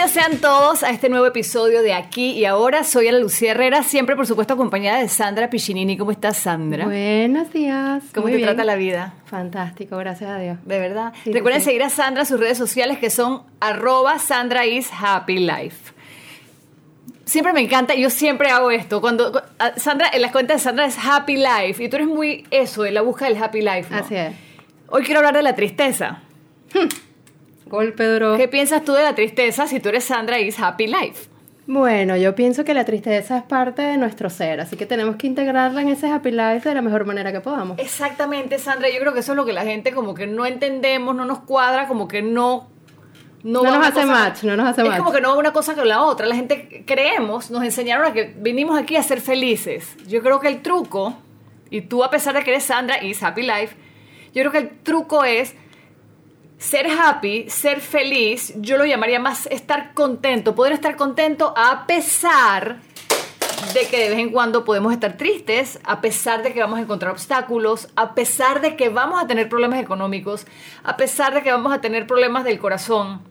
Bienvenidos sean todos a este nuevo episodio de Aquí y Ahora. Soy Ana Lucía Herrera, siempre por supuesto acompañada de Sandra Piccinini. ¿Cómo estás, Sandra? Buenos días. ¿Cómo te trata la vida? Fantástico, gracias a Dios. De verdad. Recuerden seguir a Sandra en sus redes sociales que son arroba Sandra is happy life. Siempre me encanta, yo siempre hago esto. Cuando Sandra, en las cuentas de Sandra es happy life y tú eres muy eso, en la busca del happy life. Así es. Hoy quiero hablar de la tristeza. Golpe duro. ¿Qué piensas tú de la tristeza si tú eres Sandra is Happy Life? Bueno, yo pienso que la tristeza es parte de nuestro ser, así que tenemos que integrarla en ese happy life de la mejor manera que podamos. Exactamente, Sandra. Yo creo que eso es lo que la gente como que no entendemos, no nos cuadra, como que no... No, nos hace match, no nos hace match. Es como que no va una cosa con la otra. La gente creemos, nos enseñaron a que vinimos aquí a ser felices. Yo creo que el truco, y tú a pesar de que eres Sandra is Happy Life, yo creo que el truco es ser happy, ser feliz, yo lo llamaría más estar contento, poder estar contento a pesar de que de vez en cuando podemos estar tristes, a pesar de que vamos a encontrar obstáculos, a pesar de que vamos a tener problemas económicos, a pesar de que vamos a tener problemas del corazón,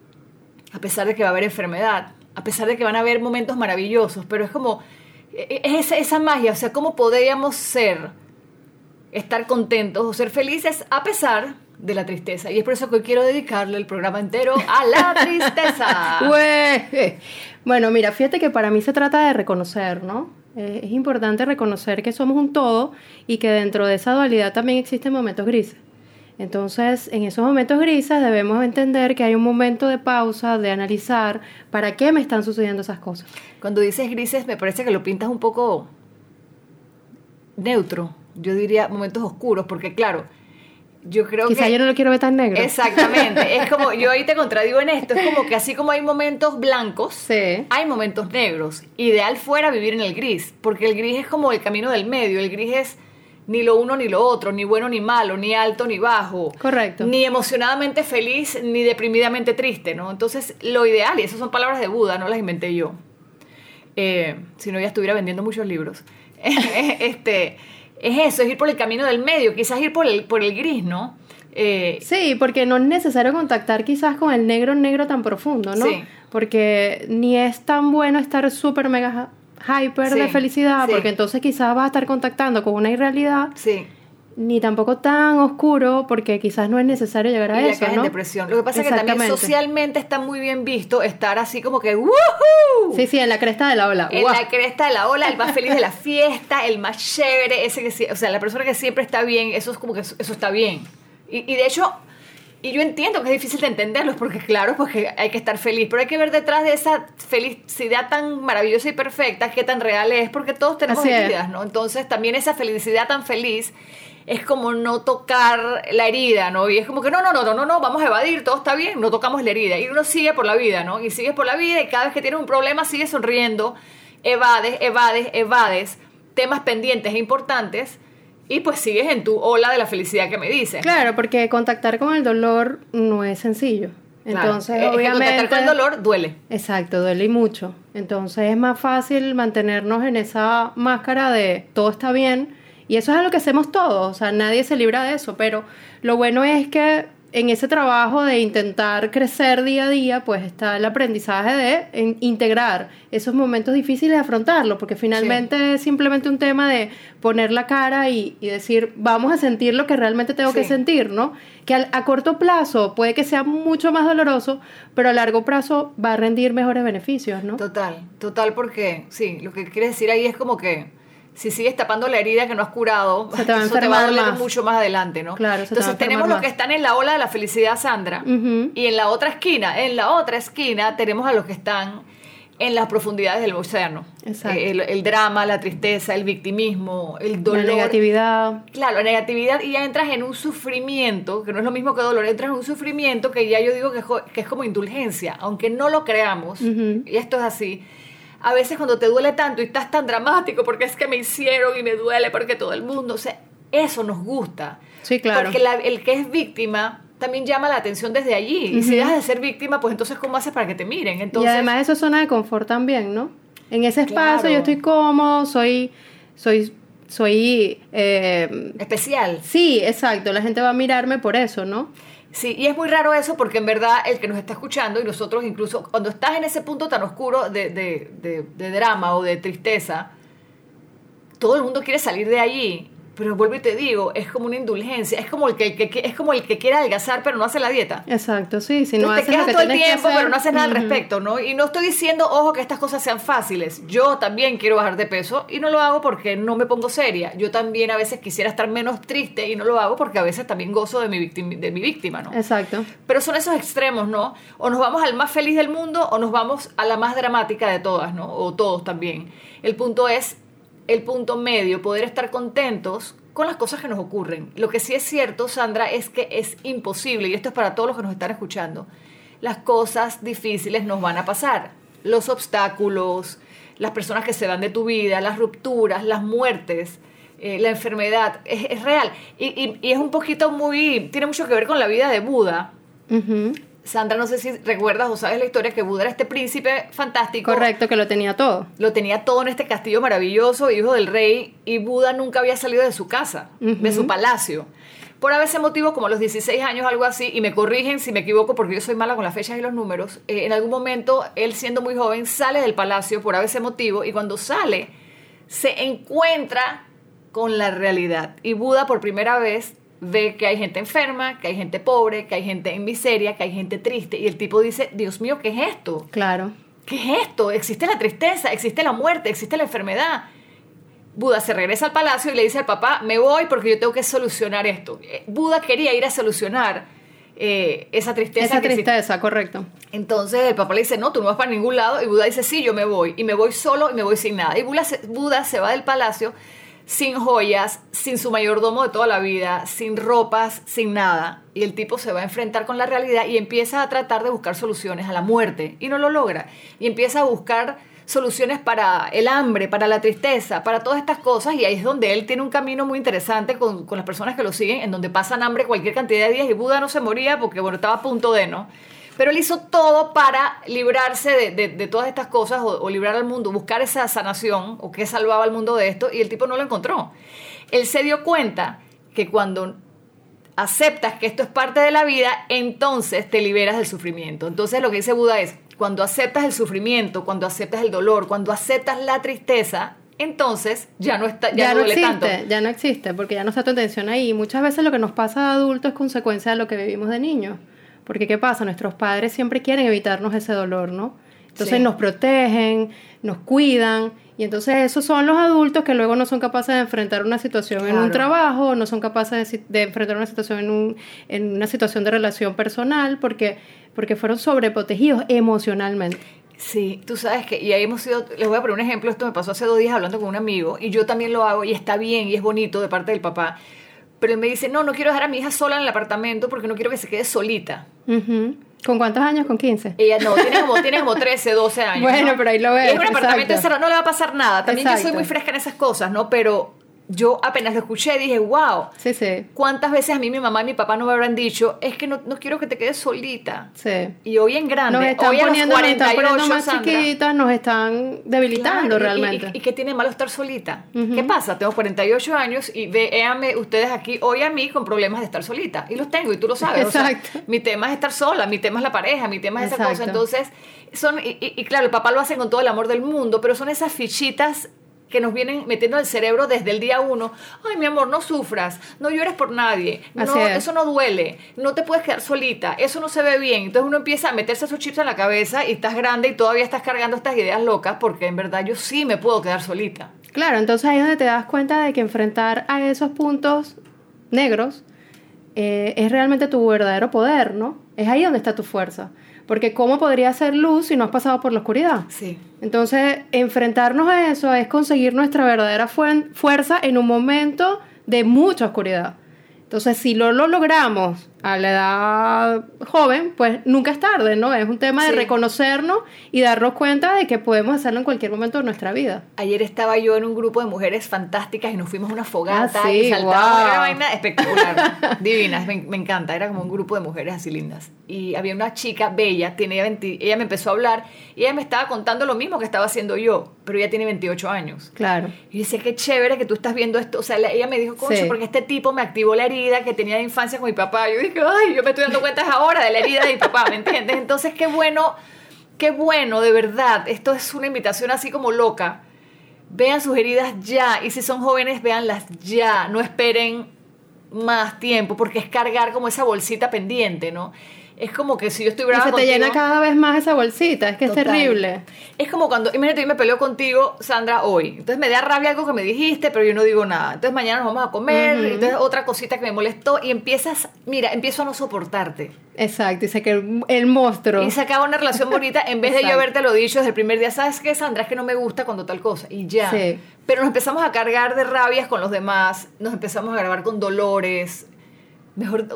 a pesar de que va a haber enfermedad, a pesar de que van a haber momentos maravillosos, pero es como, e, e, es esa, esa magia, o sea, ¿cómo podríamos ser, estar contentos o ser felices a pesar de la tristeza. Y es por eso que hoy quiero dedicarle el programa entero a la tristeza. bueno, mira, fíjate que para mí se trata de reconocer, ¿no? Eh, es importante reconocer que somos un todo y que dentro de esa dualidad también existen momentos grises. Entonces, en esos momentos grises debemos entender que hay un momento de pausa, de analizar para qué me están sucediendo esas cosas. Cuando dices grises, me parece que lo pintas un poco neutro. Yo diría momentos oscuros, porque claro, yo creo Quizá que... yo no lo quiero ver tan negro. Exactamente. es como, yo ahí te contradigo en esto, es como que así como hay momentos blancos, hay momentos negros. Ideal fuera vivir en el gris, porque el gris es como el camino del medio, el gris es ni lo uno ni lo otro, ni bueno ni malo, ni alto ni bajo. Correcto. Ni emocionadamente feliz, ni deprimidamente triste, ¿no? Entonces, lo ideal, y esas son palabras de Buda, no las inventé yo. Eh, si no, ya estuviera vendiendo muchos libros. este es eso, es ir por el camino del medio, quizás ir por el, por el gris, ¿no? Eh, sí, porque no es necesario contactar quizás con el negro negro tan profundo, ¿no? Sí. Porque ni es tan bueno estar súper mega hyper de felicidad, porque entonces quizás vas a estar contactando con una irrealidad. Sí ni tampoco tan oscuro porque quizás no es necesario llegar a eso, ¿no? depresión. Lo que pasa es que también socialmente está muy bien visto estar así como que ¡Woohoo! Sí, sí, en la cresta de la ola. En la cresta de la ola, el más feliz de la fiesta, el más chévere, ese que o sea, la persona que siempre está bien, eso es como que eso, está bien. Y, y de hecho, y yo entiendo que es difícil de entenderlos porque claro, porque hay que estar feliz, pero hay que ver detrás de esa felicidad tan maravillosa y perfecta qué tan real es, porque todos tenemos heridas, ¿no? Entonces también esa felicidad tan feliz es como no tocar la herida, ¿no? Y es como que no, no, no, no, no, no, vamos a evadir, todo está bien, no tocamos la herida. Y uno sigue por la vida, ¿no? Y sigues por la vida y cada vez que tienes un problema sigues sonriendo, evades, evades, evades temas pendientes e importantes y pues sigues en tu ola de la felicidad que me dices. Claro, porque contactar con el dolor no es sencillo. Entonces, obviamente. contactar con el dolor duele. Exacto, duele y mucho. Entonces, es más fácil mantenernos en esa máscara de todo está bien y eso es algo que hacemos todos, o sea, nadie se libra de eso, pero lo bueno es que en ese trabajo de intentar crecer día a día, pues está el aprendizaje de integrar esos momentos difíciles de afrontarlo, porque finalmente es simplemente un tema de poner la cara y, decir, vamos a sentir lo que realmente tengo que sentir, ¿no? Que a corto plazo puede que sea mucho más doloroso, pero a largo plazo va a rendir mejores beneficios, ¿no? Total, total, porque sí, lo que quiere decir ahí es como que si sigues tapando la herida que no has curado, se te va, eso te va a doler mucho más adelante, ¿no? Claro, Entonces tenemos los que están en la ola de la felicidad, Sandra, y en la otra esquina, en la otra esquina tenemos a los que están en las profundidades del océano. Exacto. El, el, drama, la tristeza, el victimismo, el dolor. La negatividad. Claro, la negatividad y ya entras en un sufrimiento, que no es lo mismo que dolor, entras en un sufrimiento que ya yo digo que, que es como indulgencia, aunque no lo creamos, y esto es así a veces cuando te duele tanto y estás tan dramático porque es que me hicieron y me duele porque todo el mundo, o sea, Eso nos gusta. Sí, claro. Porque la- el que es víctima también llama la atención desde allí. Y si dejas de ser víctima, pues entonces, ¿cómo haces para que te miren? Entonces, y además eso es zona de confort también, ¿no? En ese espacio Claro. yo estoy cómodo, soy, soy, soy, eh, especial. sí, exacto, la gente va a mirarme por eso, ¿no? Sí, y es muy raro eso porque en verdad el que nos está escuchando y nosotros incluso cuando estás en ese punto tan oscuro de, de, de, de drama o de tristeza, todo el mundo quiere salir de allí. Pero vuelvo y te digo, es como una indulgencia, es como el que, el que- es como el que quiere adelgazar pero no hace la dieta. Exacto, sí, si no haces te lo quedas que todo el que tiempo, hacer, pero no haces nada al respecto, ¿no? Y no estoy diciendo, ojo, que estas cosas sean fáciles. Yo también quiero bajar de peso y no lo hago porque no me pongo seria. Yo también a veces quisiera estar menos triste y no lo hago porque a veces también gozo de mi, victim- de mi víctima, ¿no? Exacto. Pero son esos extremos, ¿no? O nos vamos al más feliz del mundo o nos vamos a la más dramática de todas, ¿no? O todos también. El punto es el punto medio, poder estar contentos con las cosas que nos ocurren. Lo que sí es cierto, Sandra, es que es imposible, y esto es para todos los que nos están escuchando, las cosas difíciles nos van a pasar. Los obstáculos, las personas que se van de tu vida, las rupturas, las muertes, eh, la enfermedad, es, es real. Y, y- es un poquito muy, tiene mucho que ver con la vida de Buda. Sandra, no sé si recuerdas o sabes la historia que Buda era este príncipe fantástico. Correcto, que lo tenía todo. Lo tenía todo en este castillo maravilloso, hijo del rey, y Buda nunca había salido de su casa, de su palacio. Por a veces motivo, como a los 16 años, algo así, y me corrigen si me equivoco porque yo soy mala con las fechas y los números, eh, en algún momento, él siendo muy joven, sale del palacio por a veces motivo, y cuando sale, se encuentra con la realidad. Y Buda por primera vez ve que hay gente enferma, que hay gente pobre, que hay gente en miseria, que hay gente triste, y el tipo dice, Dios mío, ¿qué es esto? Claro. ¿Qué es esto? Existe la tristeza, existe la muerte, existe la enfermedad. Buda se regresa al palacio y le dice al papá, me voy porque yo tengo que solucionar esto. Eh, Buda quería ir a solucionar eh, esa tristeza. Esa que existe. tristeza, correcto. Entonces el papá le dice, no, tú no vas para ningún lado. Y Buda dice, sí, yo me voy. Y me voy solo y me voy sin nada. Y Buda se, Buda se va del palacio sin joyas, sin su mayordomo de toda la vida, sin ropas, sin nada. Y el tipo se va a enfrentar con la realidad y empieza a tratar de buscar soluciones a la muerte. Y no lo logra. Y empieza a buscar soluciones para el hambre, para la tristeza, para todas estas cosas. Y ahí es donde él tiene un camino muy interesante con, con las personas que lo siguen, en donde pasan hambre cualquier cantidad de días. Y Buda no se moría porque, bueno, estaba a punto de, ¿no? Pero él hizo todo para librarse de, de- de todas estas cosas o, o librar al mundo, buscar esa sanación o que salvaba al mundo de esto y el tipo no lo encontró. Él se dio cuenta que cuando aceptas que esto es parte de la vida, entonces te liberas del sufrimiento. Entonces lo que dice Buda es, cuando aceptas el sufrimiento, cuando aceptas el dolor, cuando aceptas la tristeza, entonces ya no está, ya, Ya, no existe, tanto. ya no existe, porque ya no está tu atención ahí. Muchas veces lo que nos pasa de adultos es consecuencia de lo que vivimos de niños. Porque ¿qué pasa? Nuestros padres siempre quieren evitarnos ese dolor, ¿no? Entonces Sí. nos protegen, nos cuidan, y entonces esos son los adultos que luego no son capaces de enfrentar una situación en un trabajo, no son capaces de, de enfrentar una situación en, un, en una situación de relación personal, porque, porque fueron sobreprotegidos emocionalmente. Sí, tú sabes que, y ahí hemos sido, les voy a poner un ejemplo, esto me pasó hace dos días hablando con un amigo, y yo también lo hago, y está bien, y es bonito de parte del papá, pero él me dice, no, no quiero dejar a mi hija sola en el apartamento porque no quiero que se quede solita. ¿Con cuántos años? ¿Con 15? Ella no, tiene como, tiene como 13, 12 años. Bueno, ¿no? pero ahí lo ves, es un apartamento exacto. encerrado, no le va a pasar nada. También yo soy muy fresca en esas cosas, ¿no? Pero yo apenas lo escuché dije, wow, Sí, sí, ¿cuántas veces a mí mi mamá y mi papá no me habrán dicho, es que no, no quiero que te quedes solita? sí. Y hoy en grande, Nos están hoy a los poniendo, nos están 48, poniendo más Sandra, chiquitas, nos están debilitando Claro, y- realmente. ¿Y, y qué tiene malo estar solita? ¿Qué pasa? Tengo 48 años y véanme ustedes aquí hoy a mí con problemas de estar solita. Y los tengo, y tú lo sabes. o sea, Exacto. mi tema es estar sola, mi tema es la pareja, mi tema es esa cosa. Exacto. Entonces, son, y, y- y claro, el papá lo hace con todo el amor del mundo, pero son esas fichitas que nos vienen metiendo al cerebro desde el día uno. Ay, mi amor, no sufras, no llores por nadie, no, es. eso no duele, no te puedes quedar solita, eso no se ve bien. Entonces uno empieza a meterse esos chips en la cabeza y estás grande y todavía estás cargando estas ideas locas porque en verdad yo sí me puedo quedar solita. Claro, entonces ahí es donde te das cuenta de que enfrentar a esos puntos negros eh, es realmente tu verdadero poder, ¿no? Es ahí donde está tu fuerza. Porque ¿cómo podría ser luz si no has pasado por la oscuridad? Sí. Entonces, enfrentarnos a eso es conseguir nuestra verdadera fuerza en un momento de mucha oscuridad. Entonces, si lo, lo logramos a la edad joven, pues nunca es tarde, ¿no? Es un tema de reconocernos y darnos cuenta de que podemos hacerlo en cualquier momento de nuestra vida. Ayer estaba yo en un grupo de mujeres fantásticas y nos fuimos a una fogata Ah, sí, y. Era una vaina espectacular, divina, me, me encanta. Era como un grupo de mujeres así lindas. Y había una chica bella, tiene ella, 20 ella me empezó a hablar y ella me estaba contando lo mismo que estaba haciendo yo, pero ella tiene 28 años. Claro. Y decía, qué chévere que tú estás viendo esto. O sea, la- ella me dijo, concho, Sí. porque este tipo me activó la herida que tenía de infancia con mi papá. Yo dije, ay, yo me estoy dando cuenta ahora de la herida de mi papá, ¿me entiendes? Entonces, qué bueno, qué bueno, de verdad. Esto es una invitación así como loca. Vean sus heridas ya. Y si son jóvenes, véanlas ya. No esperen más tiempo, porque es cargar como esa bolsita pendiente, ¿no? Es como que si yo estoy Y brava se te contigo- llena cada vez más esa bolsita, es que Total. es terrible. Es como cuando, imagínate, yo me peleo contigo, Sandra, hoy. Entonces me da rabia algo que me dijiste, pero yo no digo nada. Entonces mañana nos vamos a comer, entonces otra cosita que me molestó y empiezas, mira, empiezo a no soportarte. Exacto, y sé que el, el monstruo. Y se acaba una relación bonita en vez de yo haberte lo dicho desde el primer día, ¿sabes qué, Sandra? Es que no me gusta cuando tal cosa. Y ya. Sí. Pero nos empezamos a cargar de rabias con los demás, nos empezamos a grabar con dolores. Mejor,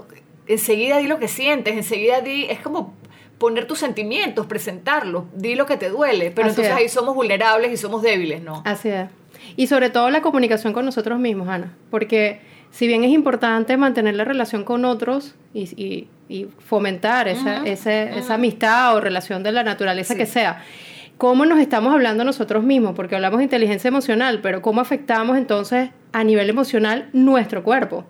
enseguida di lo que sientes, enseguida di, es como poner tus sentimientos, presentarlos, di lo que te duele. Pero Así entonces es. ahí somos vulnerables y somos débiles, ¿no? Así es. Y sobre todo la comunicación con nosotros mismos, Ana. Porque si bien es importante mantener la relación con otros y, y- y fomentar esa, ese- esa amistad o relación de la naturaleza Sí. que sea, ¿cómo nos estamos hablando nosotros mismos? Porque hablamos de inteligencia emocional, pero ¿cómo afectamos entonces a nivel emocional nuestro cuerpo?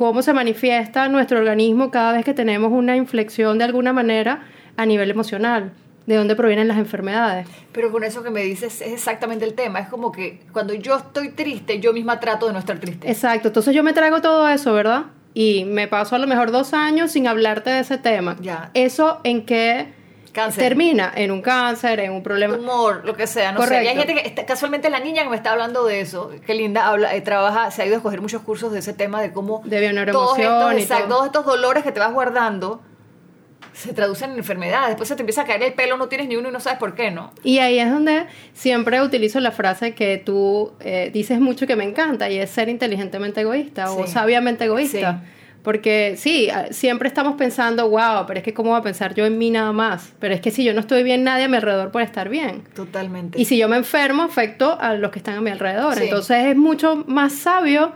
¿Cómo se manifiesta nuestro organismo cada vez que tenemos una inflexión de alguna manera a nivel emocional? ¿De dónde provienen las enfermedades? Pero con eso que me dices es exactamente el tema. Es como que cuando yo estoy triste, yo misma trato de no estar triste. Exacto, entonces yo me trago todo eso, ¿verdad? Y me paso a lo mejor dos años sin hablarte de ese tema. Ya. ¿Eso en qué Cáncer. termina? En un cáncer, en un problema. humor, lo que sea, no sé. Y hay Correcto. gente que, está- casualmente la niña que me está hablando de eso, qué linda, habla, eh, trabaja, se ha ido a escoger muchos cursos de ese tema de cómo De todos estos, exacto, todo. todos estos dolores que te vas guardando se traducen en enfermedades. Después se te empieza a caer el pelo, no tienes ni uno y no sabes por qué, ¿no? Y ahí es donde siempre utilizo la frase que tú eh, dices mucho que me encanta y es ser inteligentemente egoísta o sabiamente egoísta. Sí. Porque sí, siempre estamos pensando, wow, pero es que cómo voy a pensar yo en mí nada más. Pero es que si yo no estoy bien, nadie a mi alrededor puede estar bien. Totalmente. Y si yo me enfermo, afecto a los que están a mi alrededor. Sí. Entonces es mucho más sabio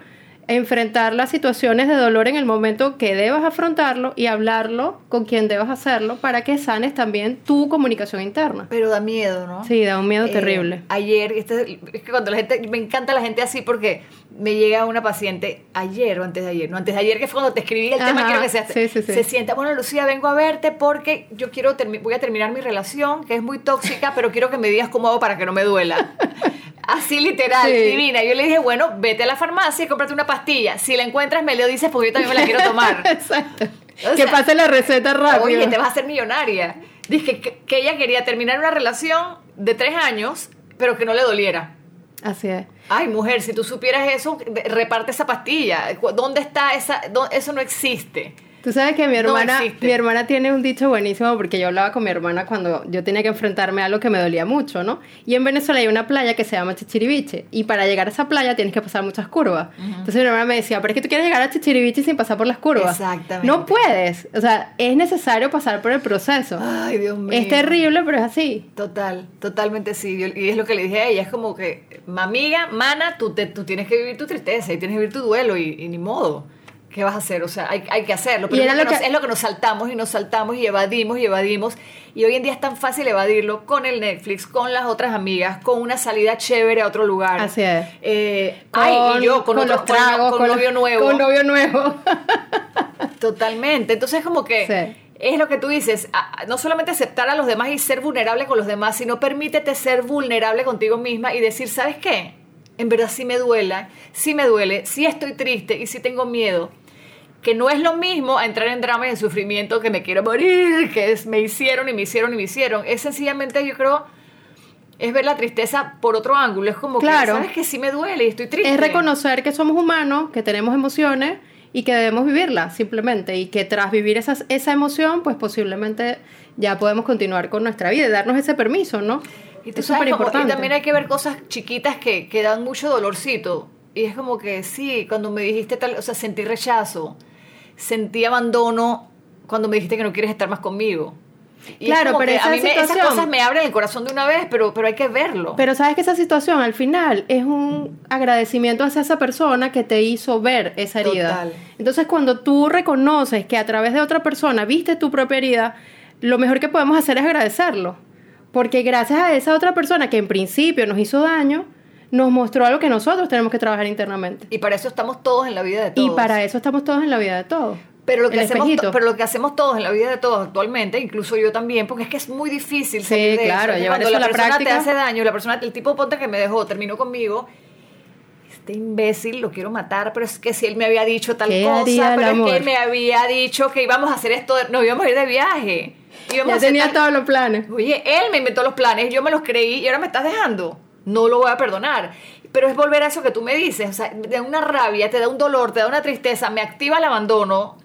enfrentar las situaciones de dolor en el momento que debas afrontarlo y hablarlo con quien debas hacerlo para que sanes también tu comunicación interna. Pero da miedo, ¿no? Sí, da un miedo Eh, terrible. Ayer, este, es que cuando la gente, me encanta la gente así porque me llega una paciente ayer o antes de ayer, no antes de ayer que fue cuando te escribí el tema, Ajá, quiero que sea, sí, sí, sí. se sienta, bueno Lucía, vengo a verte porque yo quiero, voy a terminar mi relación, que es muy tóxica, pero quiero que me digas cómo hago para que no me duela. Así literal, divina. Yo le dije, bueno, vete a la farmacia y cómprate una pastilla. Si la encuentras, me lo dices porque yo también me la quiero tomar. Exacto. O que pase la receta rápido. Oye, te vas a hacer millonaria. Dije que, que ella quería terminar una relación de tres años, pero que no le doliera. Así es. Ay, mujer, si tú supieras eso, reparte esa pastilla. ¿Dónde está esa? Eso no existe. Tú sabes que mi No hermana, existe. mi hermana tiene un dicho buenísimo porque yo hablaba con mi hermana cuando yo tenía que enfrentarme a algo que me dolía mucho, ¿no? Y en Venezuela hay una playa que se llama Chichiriviche y para llegar a esa playa tienes que pasar muchas curvas. Entonces mi hermana me decía, pero es que tú quieres llegar a Chichiriviche sin pasar por las curvas. Exactamente. No puedes, o sea, es necesario pasar por el proceso. Ay, Dios mío. es terrible, pero es así. Total, totalmente sí. Y es lo que le dije a ella, es como que, amiga, mana, tú, te, tú tienes que vivir tu tristeza y tienes que vivir tu duelo y, y ni modo. ¿Qué vas a hacer? O sea, hay, hay que hacerlo. Pero Y es era lo, que nos, es lo que nos saltamos y nos saltamos y evadimos y evadimos. Y hoy en día es tan fácil evadirlo con el Netflix, con las otras amigas, con una salida chévere a otro lugar. Así es. Eh, ay, y yo con, otro- los tragos, con, los- novio nuevo. Con novio nuevo. Totalmente. Entonces, como que Sí. es lo que tú dices, no solamente aceptar a los demás y ser vulnerable con los demás, sino permítete ser vulnerable contigo misma y decir, ¿sabes qué? En verdad sí me duela, sí me duele, sí estoy triste y sí tengo miedo. Que no es lo mismo entrar en drama y en sufrimiento que me quiero morir, que es me hicieron y me hicieron y me hicieron. Es sencillamente, yo creo, es ver la tristeza por otro ángulo. Es como Claro. que, ¿sabes que Sí me duele y estoy triste. Es reconocer que somos humanos, que tenemos emociones y que debemos vivirlas simplemente y que tras vivir esas, esa emoción, pues posiblemente ya podemos continuar con nuestra vida y darnos ese permiso, ¿no? Y, tú es sabes como- y importante. también hay que ver cosas chiquitas que, que dan mucho dolorcito. Y es como que sí, cuando me dijiste tal, o sea, sentí rechazo. Sentí abandono cuando me dijiste que no quieres estar más conmigo. Y Claro, pero esa a mí me- esas cosas me abren el corazón de una vez, pero, pero hay que verlo. Pero sabes que esa situación al final es un agradecimiento hacia esa persona que te hizo ver esa herida. Total. Entonces cuando tú reconoces que a través de otra persona viste tu propia herida, lo mejor que podemos hacer es agradecerlo. Porque gracias a esa otra persona que en principio nos hizo daño, nos mostró algo que nosotros tenemos que trabajar internamente. Y para eso estamos todos en la vida de todos. Y para eso estamos todos en la vida de todos. Pero lo, que El hacemos, espejito. pero lo que hacemos todos en la vida de todos actualmente, incluso yo también, porque es que es muy difícil Sí, salir de claro, eso. Llevar Cuando eso a la la persona práctica. te hace daño, la persona, el tipo ponte que me dejó, terminó conmigo, este imbécil lo quiero matar, pero es que si él me había dicho tal ¿Qué cosa, pero es que amor? él me había dicho que íbamos a hacer esto, nos íbamos a ir de viaje. íbamos a Ya hacer tenía tal- todos los planes. Oye, él me inventó los planes, yo me los creí y ahora me estás dejando. No lo voy a perdonar. Pero es volver a eso que tú me dices. O sea, te da una rabia, te da un dolor, te da una tristeza, me activa el abandono.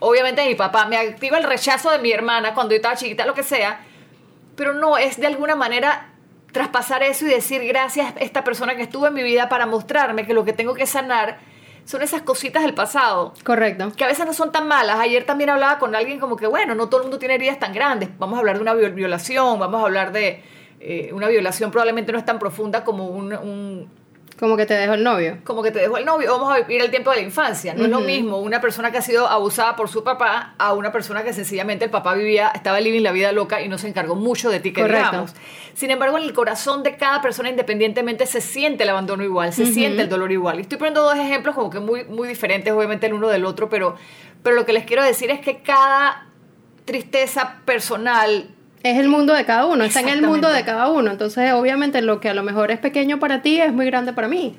Obviamente de mi papá, me activa el rechazo de mi hermana cuando yo estaba chiquita, lo que sea. Pero no, es de alguna manera traspasar eso y decir gracias a esta persona que estuvo en mi vida para mostrarme que lo que tengo que sanar son esas cositas del pasado Correcto. que a veces no son tan malas. Ayer también hablaba con alguien como que, bueno, no todo el mundo tiene heridas tan grandes. Vamos a hablar de una viol- violación, vamos a hablar de eh, una violación probablemente no es tan profunda como un, un- Como que te dejó el novio. como que te dejó el novio. Vamos a vivir el tiempo de la infancia. No es lo mismo una persona que ha sido abusada por su papá a una persona que sencillamente el papá vivía, estaba living la vida loca y no se encargó mucho de ti, que Correcto. digamos. Sin embargo, en el corazón de cada persona independientemente se siente el abandono igual, se siente el dolor igual. Y estoy poniendo dos ejemplos como que muy, muy diferentes, obviamente, el uno del otro, pero, pero lo que les quiero decir es que cada tristeza personal Es el mundo de cada uno, está en el mundo de cada uno. Entonces, obviamente, lo que a lo mejor es pequeño para ti es muy grande para mí.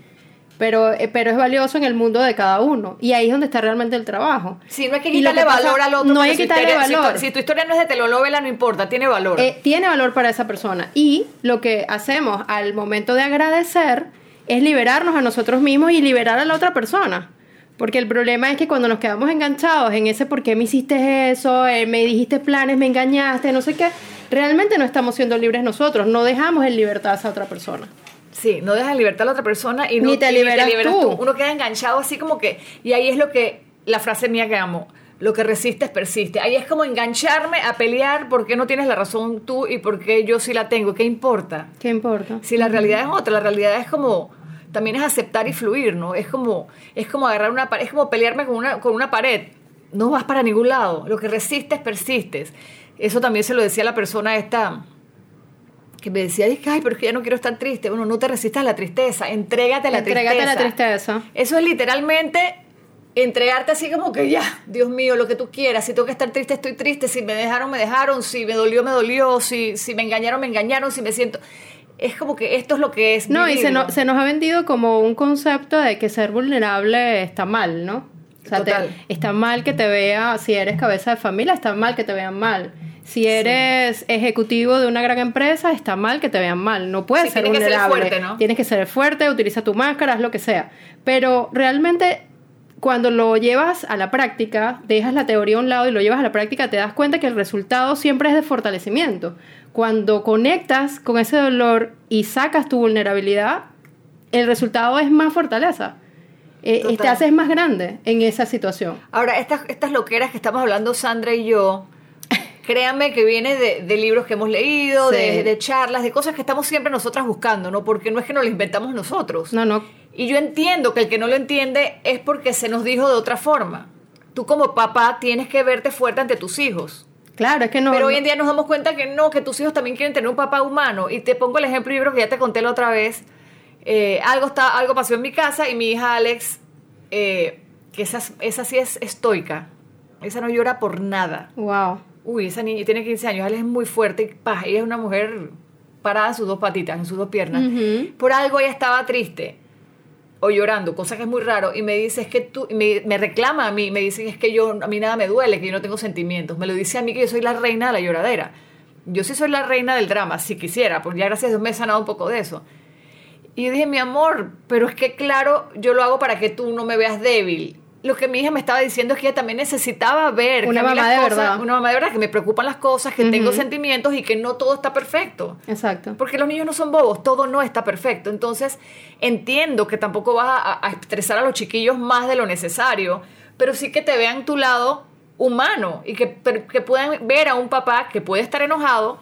Pero, eh, pero es valioso en el mundo de cada uno. Y ahí es donde está realmente el trabajo. Sí, no hay que quitarle que pasa- valor al otro. no hay que quitarle historia- si tu- valor. Si, tu historia no es de telenovela, no importa, tiene valor. Eh, tiene valor para esa persona. Y lo que hacemos al momento de agradecer es liberarnos a nosotros mismos y liberar a la otra persona. Porque el problema es que cuando nos quedamos enganchados en ese por qué me hiciste eso, eh, me dijiste planes, me engañaste, no sé qué, realmente no estamos siendo libres nosotros, no dejamos en libertad a esa otra persona. Sí, no dejas en libertad a la otra persona y no Ni te y liberas tú. Uno queda enganchado así como que. Y ahí es lo que. La frase mía que amo. Lo que resistes persiste. Ahí es como engancharme a pelear porque no tienes la razón tú y porque yo sí la tengo. ¿Qué importa? ¿Qué importa? Si la realidad es otra, la realidad es como. También es aceptar y fluir, ¿no? Es como, es como agarrar una pared, es como pelearme con una, con una pared. No vas para ningún lado. Lo que resistes, persistes. Eso también se lo decía la persona esta que me decía, "Ay, ay, pero es que ya no quiero estar triste. Bueno, no te resistas a la tristeza, entrégate a la Entrégate a tristeza. la tristeza. Eso es literalmente entregarte así como que ya, Dios mío, lo que tú quieras. Si tengo que estar triste, estoy triste. Si me dejaron, me dejaron. Si me dolió, me dolió. Si, si me engañaron, me engañaron. Si me siento... Es como que esto es lo que es. No, y se, no- se nos ha vendido como un concepto de que ser vulnerable está mal, ¿no? O sea, te- está mal que te vea, si eres cabeza de familia, está mal que te vean mal. Si eres ejecutivo de una gran empresa, está mal que te vean mal. No puedes Sí, ser tienes que ser vulnerable. fuerte, ¿no? Tienes que ser fuerte, utiliza tu máscara, haz lo que sea. Pero realmente, cuando lo llevas a la práctica, dejas la teoría a un lado y lo llevas a la práctica, te das cuenta que el resultado siempre es de fortalecimiento. Cuando conectas con ese dolor y sacas tu vulnerabilidad, el resultado es más fortaleza. Eh, te haces más grande en esa situación. Ahora, estas, estas loqueras que estamos hablando Sandra y yo, créanme que viene de, de libros que hemos leído, Sí. de, de charlas, de cosas que estamos siempre nosotras buscando, ¿no? Porque no es que nos lo inventamos nosotros. No, no. Y yo entiendo que el que no lo entiende es porque se nos dijo de otra forma. Tú como papá tienes que verte fuerte ante tus hijos. Claro, es que no. Pero hoy en día nos damos cuenta que no, que tus hijos también quieren tener un papá humano. Y te pongo el ejemplo, yo creo que ya te conté la otra vez. Eh, algo, está, algo pasó en mi casa y mi hija Alex, eh, que esa, esa sí es estoica. Esa no llora por nada. Wow. Uy, esa niña tiene 15 años, Alex es muy fuerte y ella es una mujer parada en sus dos patitas, en sus dos piernas. Por algo ella estaba triste o llorando, cosa que es muy raro, y me dice, es que tú, me, me reclama a mí, me dice, es que yo, a mí nada me duele, que yo no tengo sentimientos. Me lo dice a mí que yo soy la reina de la lloradera. Yo sí soy la reina del drama, si quisiera, pues ya gracias a Dios me he sanado un poco de eso. Y yo dije, mi amor, pero es que claro, yo lo hago para que tú no me veas débil. Lo que mi hija me estaba diciendo es que ella también necesitaba ver Una mamá de cosas- verdad. una mamá de verdad, que me preocupan las cosas, que tengo sentimientos y que no todo está perfecto. Exacto. Porque los niños no son bobos, todo no está perfecto. Entonces, entiendo que tampoco vas a, a estresar a los chiquillos más de lo necesario, pero sí que te vean tu lado humano y que, que puedan ver a un papá que puede estar enojado,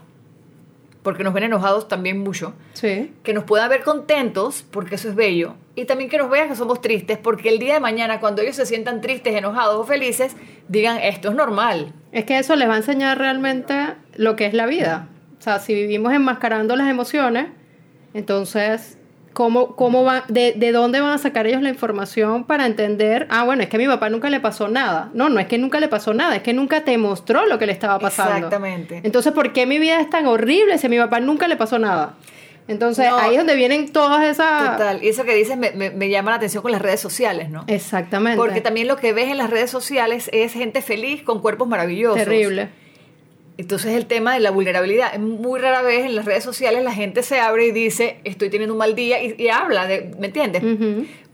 porque nos ven enojados también mucho, Sí. que nos puedan ver contentos, porque eso es bello, y también que nos vean que somos tristes, porque el día de mañana, cuando ellos se sientan tristes, enojados o felices, digan, esto es normal. Es que eso les va a enseñar realmente lo que es la vida. O sea, si vivimos enmascarando las emociones, entonces, ¿cómo, cómo va, de, de dónde van a sacar ellos la información para entender, ah, bueno, es que a mi papá nunca le pasó nada? No, no es que nunca le pasó nada, es que nunca te mostró lo que le estaba pasando. Exactamente. Entonces, ¿por qué mi vida es tan horrible si a mi papá nunca le pasó nada? Entonces, No. ahí es donde vienen todas esas... Total. Y eso que dices me, me- me llama la atención con las redes sociales, ¿no? Exactamente. Porque también lo que ves en las redes sociales es gente feliz con cuerpos maravillosos. Terrible. Entonces el tema de la vulnerabilidad. Es muy rara vez en las redes sociales la gente se abre y dice, estoy teniendo un mal día y, y habla, de, ¿me entiendes?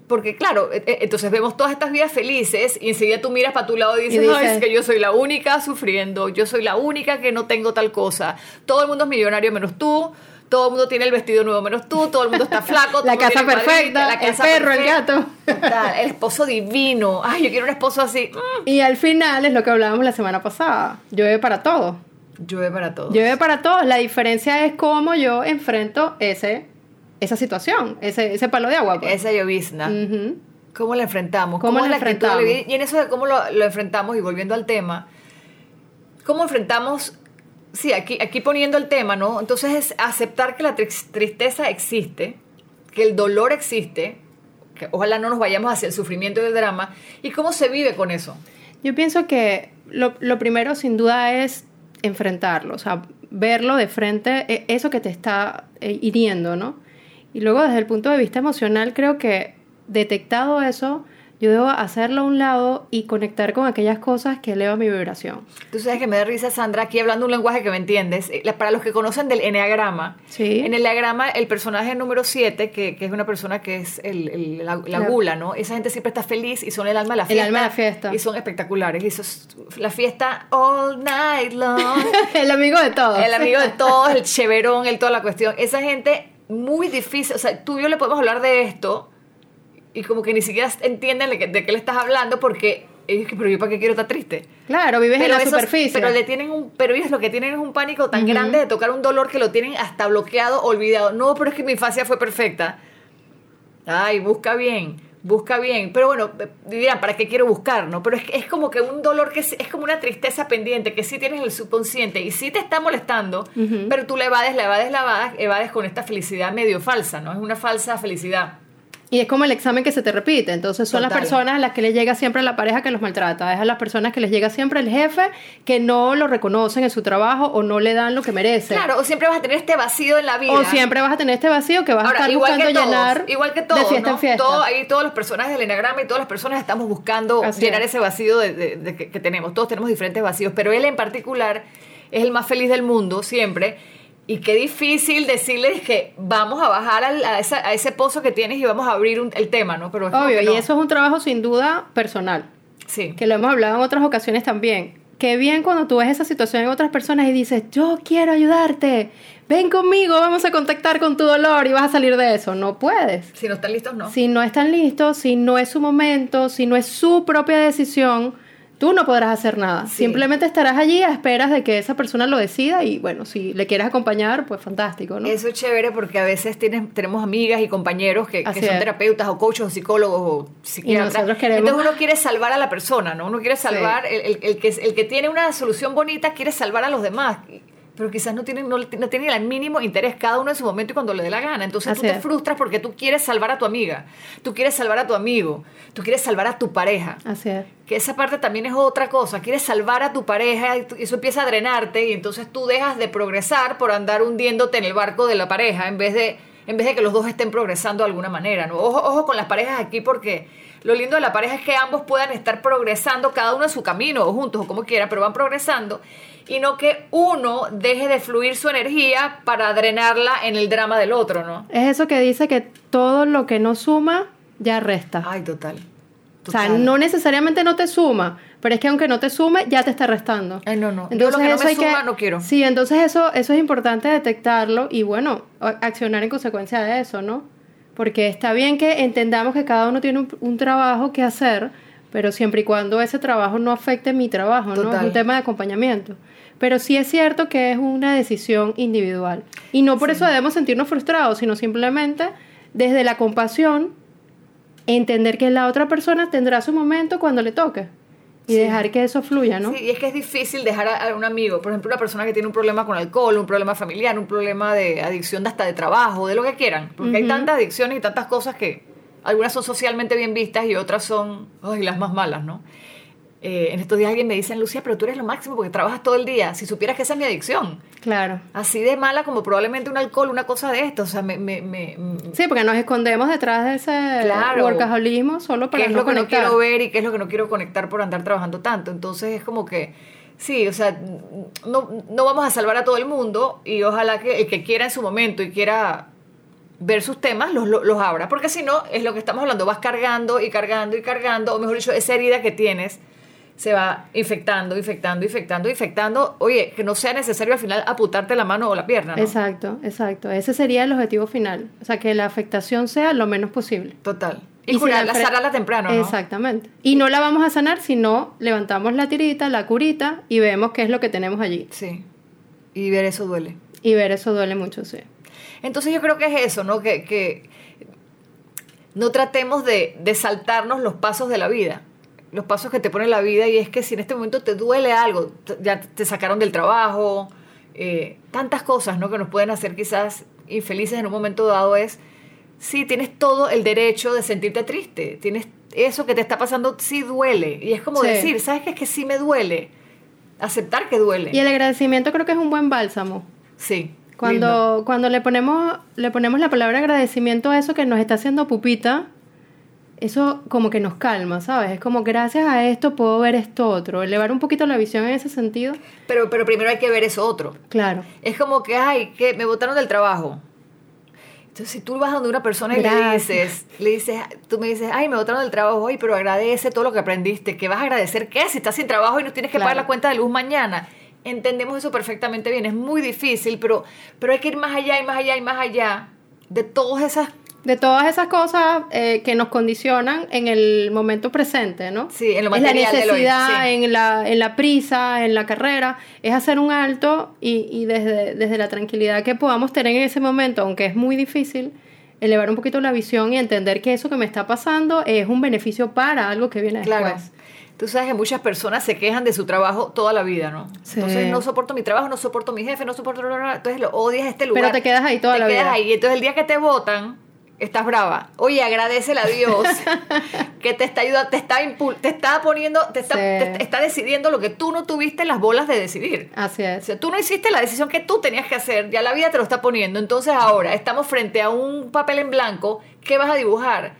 Porque claro, e- e- entonces vemos todas estas vidas felices y enseguida tú miras para tu lado y dices, Y dices- "Ay, es que yo soy la única sufriendo, yo soy la única que no tengo tal cosa. Todo el mundo es millonario menos tú, todo el mundo tiene el vestido nuevo menos tú, todo el mundo está flaco. todo La el mundo casa tiene perfecta, el perro, el gato. Total, el esposo divino. Ay, yo quiero un esposo así. Mm. Y al final es lo que hablábamos la semana pasada. Llueve para todo. Llueve para todos. Llueve para todos. La diferencia es cómo yo enfrento ese, esa situación, ese, ese palo de agua. pues. Esa llovizna. ¿Cómo la enfrentamos? ¿Cómo la enfrentamos? Y en eso de cómo lo, lo enfrentamos, y volviendo al tema, ¿cómo enfrentamos? Sí, aquí, aquí poniendo el tema, ¿no? Entonces es aceptar que la tris- tristeza existe, que el dolor existe, que ojalá no nos vayamos hacia el sufrimiento y el drama, y cómo se vive con eso. Yo pienso que lo, lo primero sin duda es enfrentarlo, o sea, verlo de frente, e- eso que te está eh, hiriendo, ¿no? Y luego desde el punto de vista emocional creo que detectado eso, yo debo hacerlo a un lado y conectar con aquellas cosas que elevan mi vibración. Tú sabes que me da risa, Sandra, aquí hablando un lenguaje que me entiendes. Eh, Para los que conocen del Enneagrama, Sí. en el Enneagrama, el personaje número 7, que, que es una persona que es el, el- la, la La- gula, ¿no? Esa gente siempre está feliz y son el alma de la El fiesta. alma de la fiesta. Y son espectaculares. Y eso es la fiesta all night long. el amigo de todos. el amigo de todos, el cheverón, el toda la cuestión. Esa gente muy difícil. O sea, tú y yo le podemos hablar de esto y como que ni siquiera entienden de qué, de qué le estás hablando porque ellos que, pero yo para qué quiero estar triste. Claro, vives en la esos- superficie. Pero le tienen un, pero ellos lo que tienen es un pánico tan Ujú. grande de tocar un dolor que lo tienen hasta bloqueado, olvidado. No, pero es que mi infancia fue perfecta. Ay, busca bien, busca bien. Pero bueno, dirán, ¿para qué quiero buscar? no Pero es, es como que un dolor que es, es como una tristeza pendiente que sí tienes en el subconsciente y sí te está molestando, Ujú. pero tú la evades, la evades, la evades, evades con esta felicidad medio falsa, ¿no? Es una falsa felicidad. Y es como el examen que se te repite. Entonces son las personas a las que les llega siempre la pareja que los maltrata. Es a las personas que les llega siempre el jefe que no lo reconocen en su trabajo o no le dan lo que merece. Claro, o siempre vas a tener este vacío en la vida. O siempre vas a tener este vacío que vas a estar igual buscando todos, llenar igual que todos, de fiesta ¿no? en fiesta. Todo- ahí todos los personajes del enagrama y todas las personas estamos buscando Así llenar es. ese vacío de, de- de que, que tenemos. Todos tenemos diferentes vacíos, pero él en particular es el más feliz del mundo siempre. Y qué difícil decirles que vamos a bajar al- a, esa- a ese pozo que tienes y vamos a abrir un- el tema, ¿no? Pero Obvio, no. y eso es un trabajo sin duda personal. Sí. que lo hemos hablado en otras ocasiones también. Qué bien cuando tú ves esa situación en otras personas y dices, yo quiero ayudarte, ven conmigo, vamos a contactar con tu dolor y vas a salir de eso. No puedes. Si no están listos, no. Si no están listos, si no es su momento, si no es su propia decisión, tú no podrás hacer nada. Sí. Simplemente estarás allí a esperas de que esa persona lo decida y bueno, si le quieres acompañar, pues fantástico, ¿no? Eso es chévere porque a veces tienes, tenemos amigas y compañeros que, son es. terapeutas o coaches o psicólogos o psiquiatras. nosotros queremos- Entonces uno quiere salvar a la persona, ¿no? Uno quiere salvar, el, el- el que, el que tiene una solución bonita quiere salvar a los demás. Pero quizás no tienen, no, no tienen el mínimo interés cada uno en su momento y cuando le dé la gana. Entonces Así tú te es. frustras porque tú quieres salvar a tu amiga, tú quieres salvar a tu amigo, tú quieres salvar a tu pareja. Así es. Que esa parte también es otra cosa. Quieres salvar a tu pareja y tú- y eso empieza a drenarte y entonces tú dejas de progresar por andar hundiéndote en el barco de la pareja en vez de, en vez de que los dos estén progresando de alguna manera. ¿no? Ojo, ojo con las parejas aquí porque lo lindo de la pareja es que ambos puedan estar progresando cada uno en su camino o juntos o como quiera, pero van progresando y no que uno deje de fluir su energía para drenarla en el drama del otro, ¿no? Es eso que dice que todo lo que no suma, ya resta. Ay, total. O sea, no necesariamente no te suma, pero es que aunque no te sume, ya te está restando. Ay, no, no. Yo lo que no eso me suma, no quiero. Sí, entonces eso, eso es importante detectarlo y bueno, accionar en consecuencia de eso, ¿no? Porque está bien que entendamos que cada uno tiene un, un trabajo que hacer, pero siempre y cuando ese trabajo no afecte mi trabajo, ¿no? Es un tema de acompañamiento. Pero sí es cierto que es una decisión individual. Y no por eso debemos sentirnos frustrados, sino simplemente desde la compasión, entender que la otra persona tendrá su momento cuando le toque. Y Sí. dejar que eso fluya, ¿no? Sí, y es que es difícil dejar a, a un amigo, por ejemplo, una persona que tiene un problema con alcohol, un problema familiar, un problema de adicción de hasta de trabajo, de lo que quieran, porque hay tantas adicciones y tantas cosas que algunas son socialmente bien vistas y otras son ay, las más malas, ¿no? Eh, en estos días alguien me dice, Lucía, pero tú eres lo máximo porque trabajas todo el día. Si supieras que esa es mi adicción. Claro. Así de mala como probablemente un alcohol, una cosa de esto. O sea, me, me, me- Sí, porque nos escondemos detrás de ese Claro. workaholismo solo para qué es no lo que no quiero ver y qué es lo que no quiero conectar por andar trabajando tanto. Entonces es como que, sí, o sea, no, no vamos a salvar a todo el mundo y ojalá que el que quiera en su momento y quiera ver sus temas los, los, los abra, porque si no, es lo que estamos hablando, vas cargando y cargando y cargando, o mejor dicho, esa herida que tienes se va infectando, infectando, infectando, infectando. Oye, que no sea necesario al final aputarte la mano o la pierna, ¿no? Exacto, exacto. Ese sería el objetivo final. O sea, que la afectación sea lo menos posible. Total. Y, la curarla, sanarla temprano, ¿no? Exactamente. Y no la vamos a sanar si no levantamos la tirita, la curita y vemos qué es lo que tenemos allí. Sí. Y ver eso duele. Y ver eso duele mucho, sí. Entonces yo creo que es eso, ¿no? Que, que no tratemos de, de saltarnos los pasos de la vida, los pasos que te pone la vida y es que si en este momento te duele algo, ya te sacaron del trabajo, eh, tantas cosas, ¿no? Que nos pueden hacer quizás infelices en un momento dado es, sí, tienes todo el derecho de sentirte triste, tienes eso que te está pasando, sí duele. Y es como Sí. decir, ¿sabes qué? Es que sí me duele. Aceptar que duele. Y el agradecimiento creo que es un buen bálsamo. Sí. lindo. Cuando, cuando le ponemos, le ponemos la palabra agradecimiento a eso que nos está haciendo pupita, eso como que nos calma, ¿sabes? Es como gracias a esto puedo ver esto otro, elevar un poquito la visión en ese sentido. Pero, pero primero hay que ver eso otro. Claro. Es como que, ay, que me botaron del trabajo. Entonces, si tú vas donde una persona y le dices, le dices, tú me dices, ay, me botaron del trabajo hoy, pero agradece todo lo que aprendiste. ¿Qué vas a agradecer? ¿Qué? Si estás sin trabajo y no tienes que Claro. pagar la cuenta de luz mañana. Entendemos eso perfectamente bien. Es muy difícil, pero, pero hay que ir más allá y más allá y más allá de todas esas. De todas esas cosas eh, que nos condicionan en el momento presente, ¿no? Sí, en lo Es la material del hoy, necesidad, sí. en, la, en la prisa, en la carrera, es hacer un alto y, y desde, desde la tranquilidad que podamos tener en ese momento, aunque es muy difícil, elevar un poquito la visión y entender que eso que me está pasando es un beneficio para algo que viene Claro. después. Tú sabes que muchas personas se quejan de su trabajo toda la vida, ¿no? Sí. Entonces no soporto mi trabajo, no soporto mi jefe, no soporto... Entonces lo odias este lugar. Pero te quedas ahí toda te la quedas vida. ahí. Y entonces el día que te votan, estás brava. Oye, agradecele a Dios que te está ayudando, te está, te está poniendo, te está, Sí. te está decidiendo lo que tú no tuviste las bolas de decidir. Así O es. sea, tú no hiciste la decisión que tú tenías que hacer, ya la vida te lo está poniendo. Entonces ahora estamos frente a un papel en blanco, ¿qué vas a dibujar?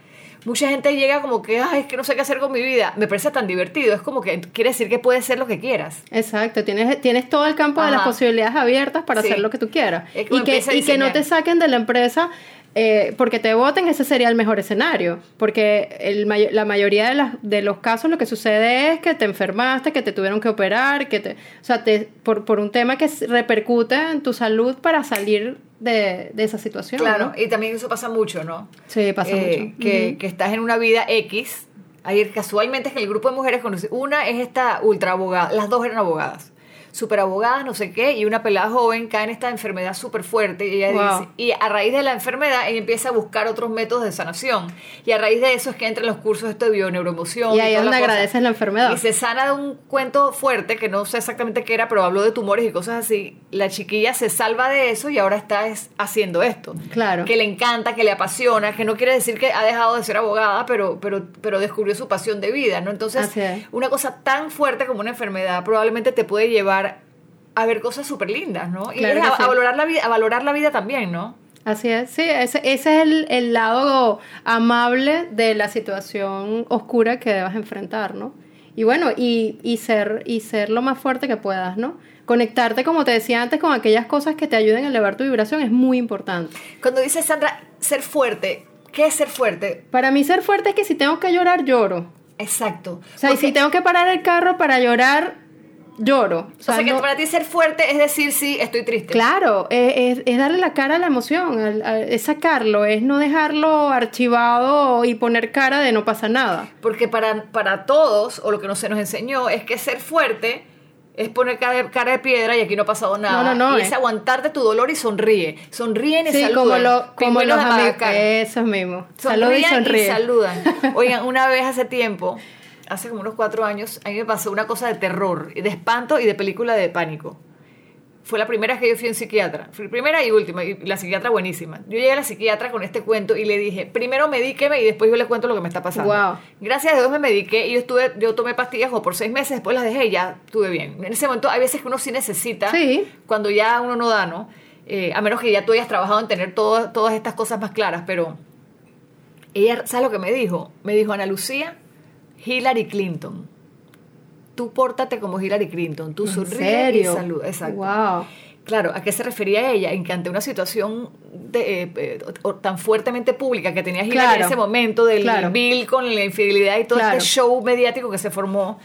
Mucha gente llega como que, ay, es que no sé qué hacer con mi vida. Me parece tan divertido. Es como que quiere decir que puedes ser lo que quieras. Exacto, tienes, tienes todo el campo de las posibilidades abiertas para Sí. hacer lo que tú quieras. Es Y que, y que no te saquen de la empresa eh, porque te voten, ese sería el mejor escenario. Porque el may- la mayoría de, las, de los casos lo que sucede es que te enfermaste, que te tuvieron que operar, que te, o sea, te, por, por un tema que repercute en tu salud para salir de, de esa situación. Claro, ¿no? y también eso pasa mucho, ¿no? Sí, pasa Eh, mucho. Que, que estás en una vida X. Ayer casualmente es que el grupo de mujeres conocí. Una es esta ultra abogada. Las dos eran abogadas. Súper abogadas, no sé qué. Y una pelada joven cae en esta enfermedad súper fuerte. Y, ella Wow. dice- y a raíz de la enfermedad, ella empieza a buscar otros métodos de sanación. Y a raíz de eso es que entra en los cursos de bioneuroemoción. Y ahí es toda la donde agradeces la enfermedad. Y se sana de un cuento fuerte que no sé exactamente qué era, pero habló de tumores y cosas así. La chiquilla se salva de eso y ahora está es- haciendo esto. Claro. Que le encanta, que le apasiona, que no quiere decir que ha dejado de ser abogada, pero, pero, pero descubrió su pasión de vida, ¿no? Entonces, es. una cosa tan fuerte como una enfermedad probablemente te puede llevar a ver cosas súper lindas, ¿no? Y es a, sí. a valorar la vida, a valorar la vida también, ¿no? Así es, sí, ese, ese es el, el lado amable de la situación oscura que debas enfrentar, ¿no? Y bueno, y, y, ser, y ser lo más fuerte que puedas, ¿no? Conectarte, como te decía antes, con aquellas cosas que te ayuden a elevar tu vibración es muy importante. Cuando dice Sandra, ser fuerte, ¿qué es ser fuerte? Para mí ser fuerte es que si tengo que llorar, lloro. Exacto. O sea, y si tengo que parar el carro para llorar, lloro. O sea, que no- para ti ser fuerte es decir, sí, estoy triste. Claro, es, es- es darle la cara a la emoción, al- al- es sacarlo, es no dejarlo archivado y poner cara de no pasa nada. Porque para, para todos, o lo que no se nos enseñó, es que ser fuerte es poner cara de, cara de piedra y aquí no ha pasado nada. No, no, no, y es eh. aguantarte tu dolor y sonríe. Sonríen y Sí, saludan. como, lo, como los amigos. Esos mismos. Saluda y Sonrían sonríe. saludan. Oigan, una vez hace tiempo, hace como unos cuatro años, a mí me pasó una cosa de terror, de espanto y de película de pánico. Fue la primera que yo fui a un psiquiatra. La primera y última, y la psiquiatra buenísima. Yo llegué a la psiquiatra con este cuento y le dije, primero medíqueme y después yo le cuento lo que me está pasando. Wow. Gracias a Dios me mediqué y yo estuve, yo tomé pastillas como por seis meses, después las dejé y ya estuve bien. En ese momento hay veces que uno sí necesita, Sí. cuando ya uno no da, ¿no? Eh, a menos que ya tú hayas trabajado en tener todo- todas estas cosas más claras, pero ella, ¿sabes lo que me dijo? Me dijo, Ana Lucía, Hillary Clinton. Tú pórtate como Hillary Clinton, tú ¿En sonríe y saluda. Exacto. Wow. Claro, ¿a qué se refería ella? En que ante una situación de, eh, eh, o- tan fuertemente pública que tenía Hillary en ese momento del Claro. Bill con la infidelidad y todo Claro. este show mediático que se formó,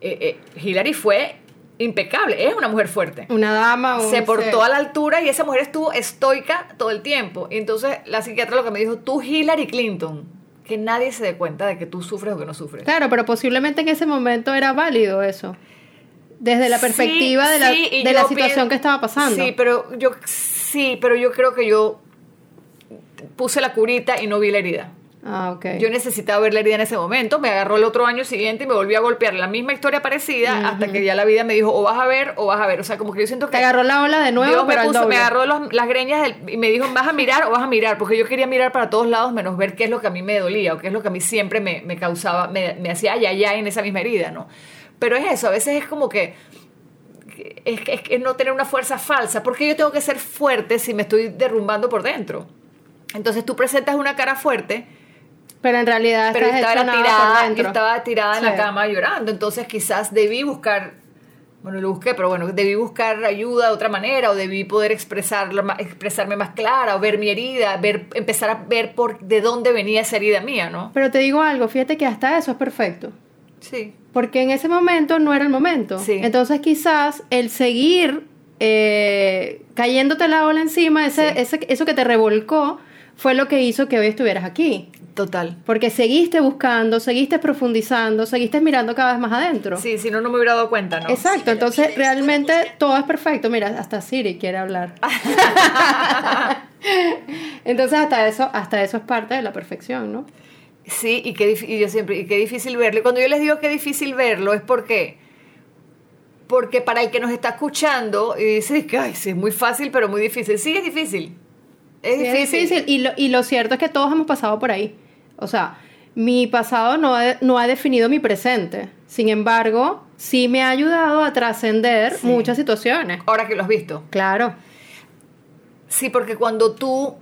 eh, eh, Hillary fue impecable, es una mujer fuerte. Una dama. un Se portó ser. a la altura y esa mujer estuvo estoica todo el tiempo. Entonces la psiquiatra lo que me dijo, tú Hillary Clinton, que nadie se dé cuenta de que tú sufres o que no sufres. Claro, pero posiblemente en ese momento era válido eso. Desde la Sí, perspectiva de la, sí, de la situación pienso- que estaba pasando. Sí, pero yo sí, pero yo creo que yo puse la curita y no vi la herida. Ah. Yo necesitaba ver la herida en ese momento, me agarró el otro año siguiente y me volvió a golpear la misma historia parecida hasta que ya la vida me dijo o vas a ver o vas a ver. O sea, como que yo siento Te que agarró la ola de nuevo, Dios me, pero al puso- doble. me agarró los- las greñas del- y me dijo, ¿vas a mirar o vas a mirar? Porque yo quería mirar para todos lados menos ver qué es lo que a mí me dolía o qué es lo que a mí siempre me, me causaba, me, me hacía allá, allá en esa misma herida, ¿no? Pero es eso, a veces es como que es, es que no tener una fuerza falsa. porque yo tengo que ser fuerte si me estoy derrumbando por dentro? Entonces tú presentas una cara fuerte, Pero en realidad pero yo estaba tirada, yo estaba tirada en la Sí. cama llorando. Entonces quizás debí buscar, bueno, lo busqué, pero bueno, debí buscar ayuda de otra manera o debí poder expresarlo, ma- expresarme más clara o ver mi herida, ver, empezar a ver por de dónde venía esa herida mía, ¿no? Pero te digo algo, fíjate que hasta eso es perfecto. Sí. Porque en ese momento no era el momento. Sí. Entonces quizás el seguir eh, cayéndote la ola encima, ese, Sí. ese- eso que te revolcó, fue lo que hizo que hoy estuvieras aquí. Total. Porque seguiste buscando, seguiste profundizando, seguiste mirando cada vez más adentro. Sí, si no, no me hubiera dado cuenta, ¿no? Exacto, entonces realmente todo es perfecto. Mira, hasta Siri quiere hablar. entonces hasta eso, hasta eso es parte de la perfección, ¿no? Sí, y qué, y yo siempre, y qué difícil verlo. Y cuando yo les digo que difícil verlo es porque, porque para el que nos está escuchando y dice que ay, sí, es muy fácil, pero muy difícil. Sí, es difícil. Es Sí, difícil. es difícil. Y lo, y lo cierto es que todos hemos pasado por ahí. O sea, mi pasado no ha, no ha definido mi presente. Sin embargo, sí me ha ayudado a trascender Sí. muchas situaciones. Ahora que lo has visto. Claro. Sí, porque cuando tú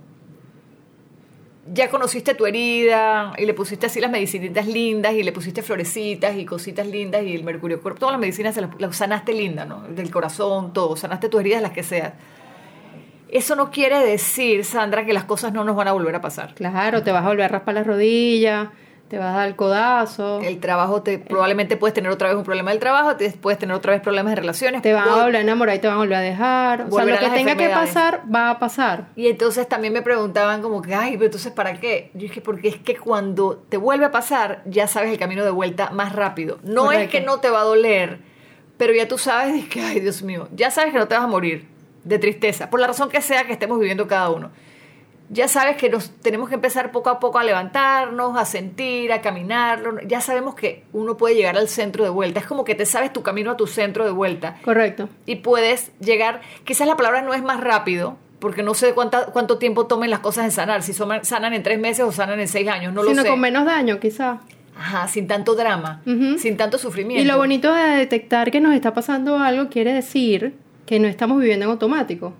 ya conociste tu herida y le pusiste así las medicinitas lindas y le pusiste florecitas y cositas lindas y el mercurio, cuerpo, todas las medicinas se las, las sanaste linda, ¿no? Del corazón, todo, sanaste tus heridas, las que sean. Eso no quiere decir, Sandra, que las cosas no nos van a volver a pasar. Claro, te vas a volver a raspar las rodillas, te vas a dar el codazo, El trabajo, te, probablemente puedes tener otra vez un problema del trabajo, te, puedes tener otra vez problemas de relaciones. te van a Vol- volver a enamorar y te van a volver a dejar. O sea, lo que tenga que pasar, va a pasar. Y entonces también me preguntaban como que, ay, pero entonces ¿para qué? Yo dije, porque es que cuando te vuelve a pasar, ya sabes el camino de vuelta más rápido. No es que no te va a doler, pero ya tú sabes de que, ay, Dios mío, ya sabes que no te vas a morir de tristeza, por la razón que sea que estemos viviendo cada uno. Ya sabes que nos tenemos que empezar poco a poco a levantarnos, a sentir, a caminar. Ya sabemos que uno puede llegar al centro de vuelta. Es como que te sabes tu camino a tu centro de vuelta Correcto. y puedes llegar, quizás la palabra no es más rápido, porque no sé cuánta, cuánto tiempo tomen las cosas en sanar, si son- sanan en tres meses o sanan en seis años, no lo Sino sé. con menos daño, quizás. Ajá, sin tanto drama, sin tanto sufrimiento. Y lo bonito de detectar que nos está pasando algo quiere decir que no estamos viviendo en automático.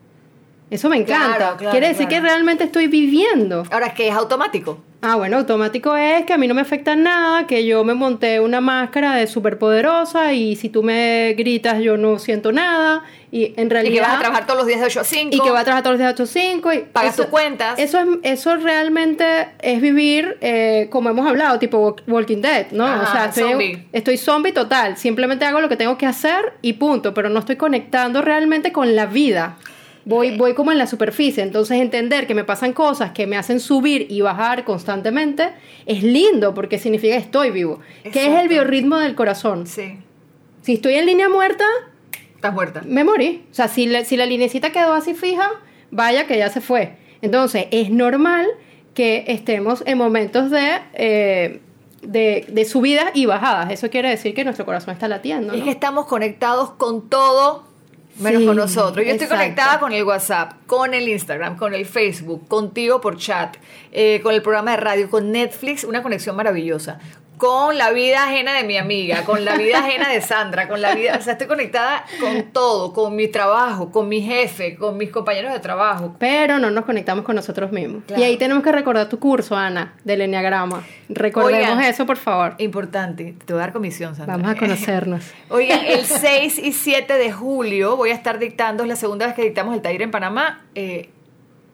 Eso me encanta. Claro, claro, quiere decir claro. que realmente estoy viviendo. Ahora, que es automático. Ah, bueno, automático es que a mí no me afecta nada, que yo me monté una máscara de superpoderosa y si tú me gritas yo no siento nada y en realidad... Y que vas a trabajar todos los días de 8 a 5. Y que va a trabajar todos los días de 8 a 5 y... Pagas tus cuentas. Eso, es, eso realmente es vivir, eh, como hemos hablado, tipo Walking Dead, ¿no? Ajá, o sea, estoy zombie. estoy zombie total, simplemente hago lo que tengo que hacer y punto, pero no estoy conectando realmente con la vida. Voy, voy como en la superficie, entonces entender que me pasan cosas que me hacen subir y bajar constantemente es lindo porque significa que estoy vivo, que es el biorritmo del corazón. Sí. Si estoy en línea muerta, Estás muerta. me morí. O sea, si, la- si la linecita quedó así fija, vaya que ya se fue. Entonces, es normal que estemos en momentos de, eh, de, de subidas y bajadas. Eso quiere decir que nuestro corazón está latiendo. Es ¿no? que estamos conectados con todo menos Sí, con nosotros. Yo estoy conectada con el WhatsApp, con el Instagram, con el Facebook, contigo por chat, eh, con el programa de radio, con Netflix, una conexión maravillosa. Con la vida ajena de mi amiga, con la vida ajena de Sandra, con la vida, o sea, estoy conectada con todo, con mi trabajo, con mi jefe, con mis compañeros de trabajo. Pero no nos conectamos con nosotros mismos. Claro. Y ahí tenemos que recordar tu curso, Ana, del Enneagrama. Recordemos Oigan. eso, por favor. Importante, te voy a dar comisión, Sandra. Vamos a conocernos. Oigan, el 6 y 7 de julio voy a estar dictando, es la segunda vez que dictamos el taller en Panamá, eh,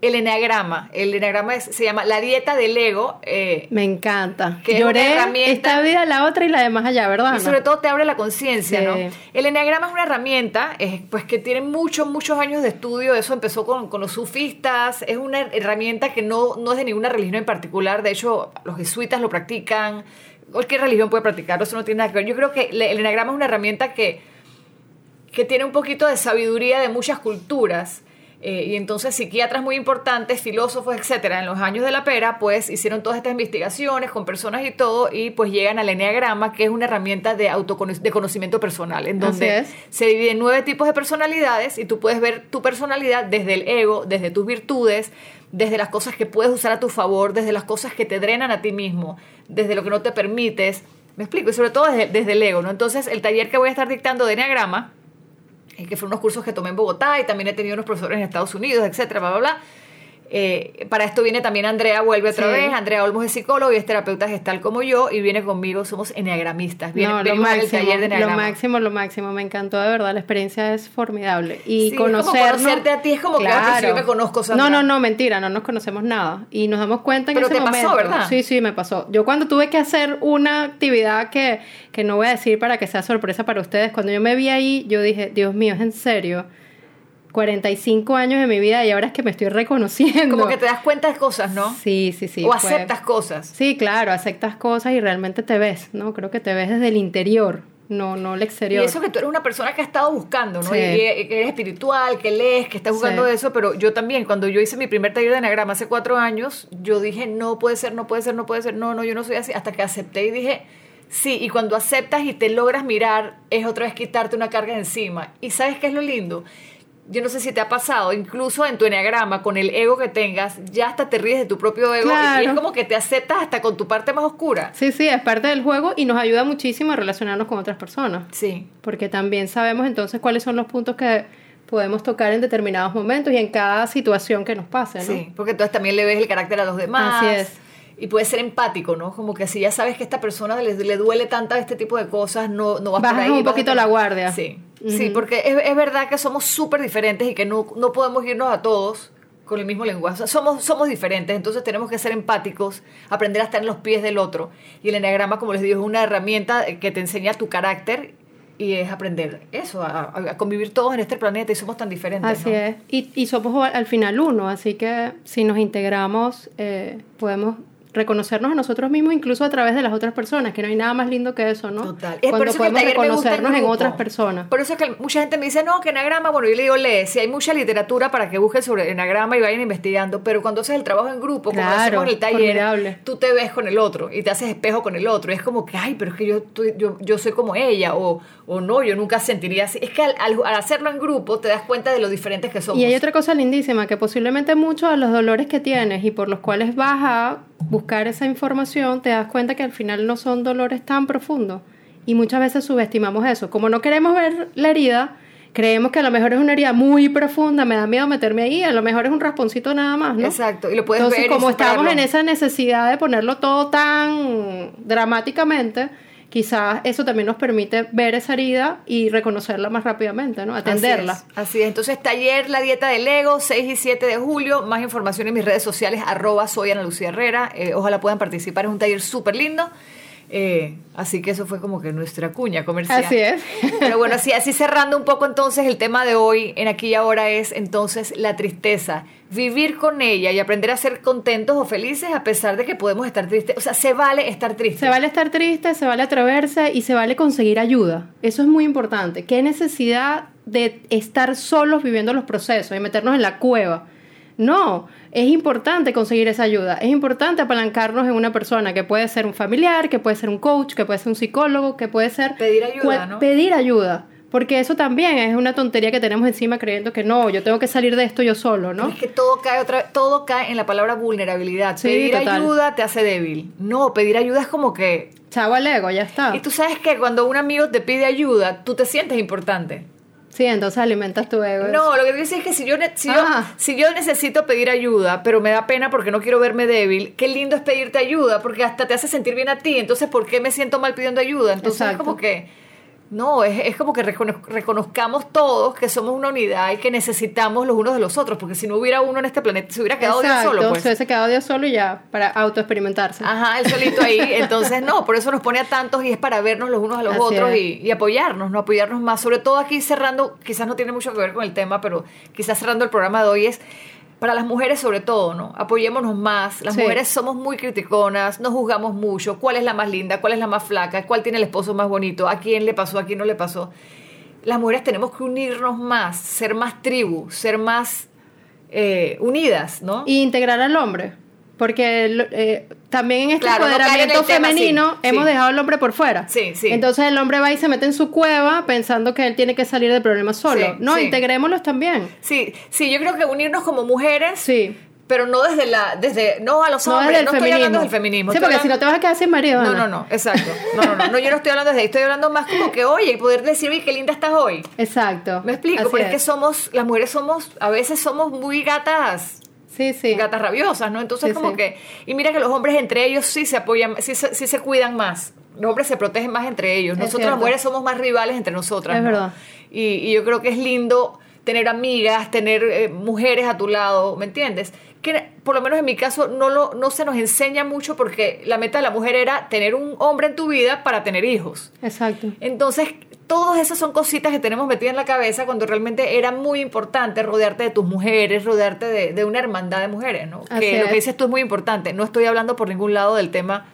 el eneagrama. El eneagrama es- se llama La Dieta del Ego. eh, Me encanta. Que es una Lloré esta vida, la otra y la de más allá, ¿verdad? y sobre todo te abre la conciencia, Sí. ¿no? El eneagrama es una herramienta eh, pues que tiene muchos, muchos años de estudio. Eso empezó con, con los sufistas. Es una herramienta que no, no es de ninguna religión en particular. De hecho, los jesuitas lo practican. Cualquier religión puede practicarlo. Eso no tiene nada que ver. Yo creo que el eneagrama es una herramienta que, que tiene un poquito de sabiduría de muchas culturas. Eh, y entonces psiquiatras muy importantes, filósofos, etcétera, en los años de la pera, pues hicieron todas estas investigaciones con personas y todo, y pues llegan al eneagrama, que es una herramienta de de conocimiento personal, en donde se divide en nueve tipos de personalidades y tú puedes ver tu personalidad desde el ego, desde tus virtudes, desde las cosas que puedes usar a tu favor, desde las cosas que te drenan a ti mismo, desde lo que no te permites. Me explico, y sobre todo desde, desde el ego, ¿no? Entonces, el taller que voy a estar dictando de Enneagrama, que fueron unos cursos que tomé en Bogotá y también he tenido unos profesores en Estados Unidos, etcétera, bla, bla, bla. Eh, para esto viene también Andrea, vuelve otra Sí. vez. Andrea Olmos es psicólogo y es terapeuta gestal como yo y viene conmigo, somos enneagramistas. Viene, no, lo máximo, taller de lo máximo, lo máximo. Me encantó, de verdad. La experiencia es formidable. Y Sí, conocernos... conocerte a ti, es como que, pero si yo me conozco, Sandra. No, no, no, mentira. No nos conocemos nada. Y nos damos cuenta en Pero ese te pasó, momento. ¿verdad? Sí, sí, me pasó. Yo cuando tuve que hacer una actividad que, que no voy a decir para que sea sorpresa para ustedes, cuando yo me vi ahí, yo dije, Dios mío, es en serio. 45 años de mi vida y ahora es que me estoy reconociendo. Como que te das cuenta de cosas, ¿no? Sí, sí, sí. o fue- aceptas cosas. Sí, claro, aceptas cosas y realmente te ves, ¿no? Creo que te ves desde el interior, no, no el Y exterior. eso que tú eres una persona que ha estado buscando, ¿no? Sí. Y, y que eres espiritual, que lees, que estás buscando Sí. eso, pero yo también, cuando yo hice mi primer taller de enagrama hace cuatro años, yo dije, no puede ser, no puede ser, no puede ser, no, no, yo no soy así, hasta que acepté y dije, sí, y cuando aceptas y te logras mirar, es otra vez quitarte una carga encima. ¿Y sabes qué es lo lindo? Yo no sé si te ha pasado, incluso en tu enagrama, con el ego que tengas, ya hasta te ríes de tu propio ego y es como que te aceptas hasta con tu parte más oscura. Sí, sí, es parte del juego y nos ayuda muchísimo a relacionarnos con otras personas, Sí. porque también sabemos entonces cuáles son los puntos que podemos tocar en determinados momentos y en cada situación que nos pase, ¿no? Sí, porque entonces también le ves el carácter a los demás. Así es. Y puedes ser empático, ¿no? Como que si ya sabes que a esta persona le, le duele tanta este tipo de cosas, no, no vas por Bajas ahí. un vas poquito por- la guardia. Sí, sí, porque es, es verdad que somos súper diferentes y que no, no podemos irnos a todos con el mismo lenguaje. Somos, somos diferentes, entonces tenemos que ser empáticos, aprender a estar en los pies del otro. Y el enneagrama, como les digo, es una herramienta que te enseña tu carácter y es aprender eso, a, a convivir todos en este planeta y somos tan diferentes. Así ¿no? es. Y, y somos al final uno, así que si nos integramos, eh, podemos reconocernos a nosotros mismos incluso a través de las otras personas, que no hay nada más lindo que eso, ¿no? Total. Es Cuando podemos reconocernos en otras personas. Por eso es que mucha gente me dice, no, que enagrama, bueno, yo le digo, lee, si hay mucha literatura para que busquen sobre enagrama y vayan investigando, pero cuando haces el trabajo en grupo, como Claro, hacemos en el taller, formidable. tú te ves con el otro y te haces espejo con el otro. Y es como que, ay, pero es que yo, tú- yo, yo soy como ella, o, o no, yo nunca sentiría así. Es que al, al- al hacerlo en grupo te das cuenta de lo diferentes que somos. Y hay otra cosa lindísima, que posiblemente muchos de los dolores que tienes y por los cuales vas a buscar esa información, te das cuenta que al final no son dolores tan profundos. Y muchas veces subestimamos eso. Como no queremos ver la herida, creemos que a lo mejor es una herida muy profunda, me da miedo meterme ahí, a lo mejor es un rasponcito nada más, ¿no? Exacto, y lo puedes Entonces, ver como estamos en esa necesidad de ponerlo todo tan dramáticamente, quizás eso también nos permite ver esa herida y reconocerla más rápidamente, ¿no? Atenderla. Así es. Entonces, taller La Dieta del Ego, 6 y 7 de julio. Más información en mis redes sociales, arroba soy Ana Lucía Herrera. Eh, ojalá puedan participar, es un taller súper lindo. Eh, así que eso fue como que nuestra cuña comercial. Así es. Pero bueno, así, así cerrando un poco entonces el tema de hoy en aquí y ahora es entonces la tristeza. Vivir con ella y aprender a ser contentos o felices a pesar de que podemos estar tristes. O sea, se vale estar triste. Se vale estar triste, se vale atreverse y se vale conseguir ayuda. Eso es muy importante. ¿Qué necesidad de estar solos viviendo los procesos y meternos en la cueva? No, es importante conseguir esa ayuda. Es importante apalancarnos en una persona que puede ser un familiar, que puede ser un coach, que puede ser un psicólogo, que puede ser... Pedir ayuda, ¿no? Pedir ayuda. Porque eso también es una tontería que tenemos encima creyendo que no, yo tengo que salir de esto yo solo, ¿no? Es que todo cae otra todo cae en la palabra vulnerabilidad. Sí, pedir total. ayuda te hace débil. No, pedir ayuda es como que Chavo al ego, ya está. y tú sabes que cuando un amigo te pide ayuda, tú te sientes importante. Sí, entonces alimentas tu ego. No, lo que digo es que si yo, si, yo, Ah. si yo necesito pedir ayuda, pero me da pena porque no quiero verme débil, qué lindo es pedirte ayuda, porque hasta te hace sentir bien a ti. Entonces, ¿por qué me siento mal pidiendo ayuda? Entonces, es Exacto. como que. No, es, es como que recono- reconozcamos todos que somos una unidad y que necesitamos los unos de los otros, porque si no hubiera uno en este planeta, se hubiera quedado Dios Exacto, solo. Pues. se hubiese quedado Dios solo y ya, para autoexperimentarse. Ajá, el solito ahí. Entonces, no, por eso nos pone a tantos y es para vernos los unos a los Así otros y, y apoyarnos, no apoyarnos más. Sobre todo aquí cerrando, quizás no tiene mucho que ver con el tema, pero quizás cerrando el programa de hoy es para las mujeres sobre todo, ¿no? Apoyémonos más. Las Sí. mujeres somos muy criticonas, nos juzgamos mucho. ¿Cuál es la más linda? ¿Cuál es la más flaca? ¿Cuál tiene el esposo más bonito? ¿A quién le pasó? ¿A quién no le pasó? Las mujeres tenemos que unirnos más, ser más tribu, ser más eh, unidas, ¿no? Y integrar al hombre. Porque eh, también en este Claro, no en empoderamiento tema, femenino sí, hemos sí. dejado al hombre por fuera. Sí, sí. Entonces el hombre va y se mete en su cueva pensando que él tiene que salir del problema solo. Sí, no, integrémoslos también. Sí, sí, yo creo que unirnos como mujeres Sí. pero no desde la desde no a los No hombres desde el no estoy feminismo. hablando del feminismo Sí, estoy porque si no te hablando- vas a quedar sin marido. no Ana. no no exacto no no no no yo no estoy hablando desde ahí estoy hablando más como que oye poder decir oye qué linda estás hoy Exacto. me explico Así porque es que es. somos las mujeres somos a veces somos muy gatas Sí, sí. gatas rabiosas no entonces Sí, como sí. que y mira que los hombres entre ellos sí se apoyan sí, sí se cuidan más los hombres se protegen más entre ellos Es nosotros las mujeres somos más rivales entre nosotras Es ¿no? verdad. y, y yo creo que es lindo tener amigas, tener eh, mujeres a tu lado, ¿me entiendes? Que por lo menos en mi caso no, lo, no se nos enseña mucho porque la meta de la mujer era tener un hombre en tu vida para tener hijos. Exacto. Entonces, todas esas son cositas que tenemos metidas en la cabeza cuando realmente era muy importante rodearte de tus mujeres, rodearte de, de una hermandad de mujeres, ¿no? Así que lo es. que dices tú es muy importante. No estoy hablando por ningún lado del tema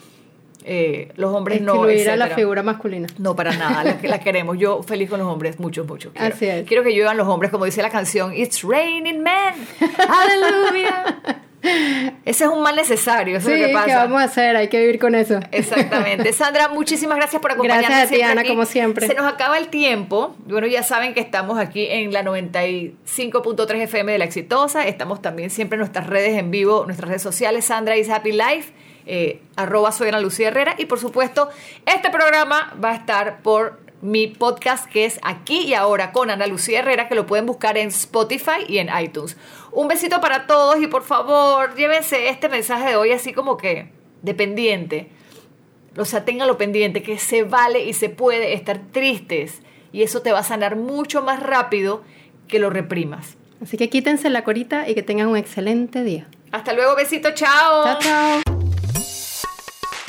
eh, los hombres no, Excluir a la figura masculina. No, para nada, la, la queremos. Yo feliz con los hombres, mucho, mucho. Quiero, Así es. Quiero que lluevan los hombres, como dice la canción, It's raining men. Aleluya. Ese es un mal necesario, eso Sí, es lo que pasa. ¿qué vamos a hacer? Hay que vivir con eso. Exactamente. Sandra, muchísimas gracias por acompañarnos. Gracias a ti, siempre Ana, aquí. como siempre. Se nos acaba el tiempo. Bueno, ya saben que estamos aquí en la 95.3 FM de La Exitosa. Estamos también siempre en nuestras redes en vivo, nuestras redes sociales, Sandra is Happy Life, eh, arroba soy Ana Lucía Herrera. Y por supuesto, este programa va a estar por mi podcast que es Aquí y Ahora con Ana Lucía Herrera, que lo pueden buscar en Spotify y en iTunes. Un besito para todos y por favor, llévense este mensaje de hoy así como que dependiente. O sea, ténganlo pendiente, que se vale y se puede estar tristes. Y eso te va a sanar mucho más rápido que lo reprimas. Así que quítense la corita y que tengan un excelente día. Hasta luego, besito, chao. Chao, chao.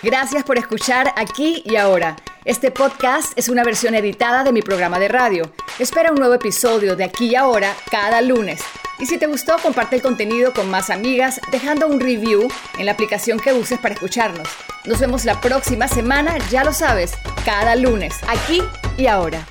Gracias por escuchar aquí y ahora. Este podcast es una versión editada de mi programa de radio. Espera un nuevo episodio de aquí y ahora cada lunes. Y si te gustó, comparte el contenido con más amigas dejando un review en la aplicación que uses para escucharnos. Nos vemos la próxima semana, ya lo sabes, cada lunes, aquí y ahora.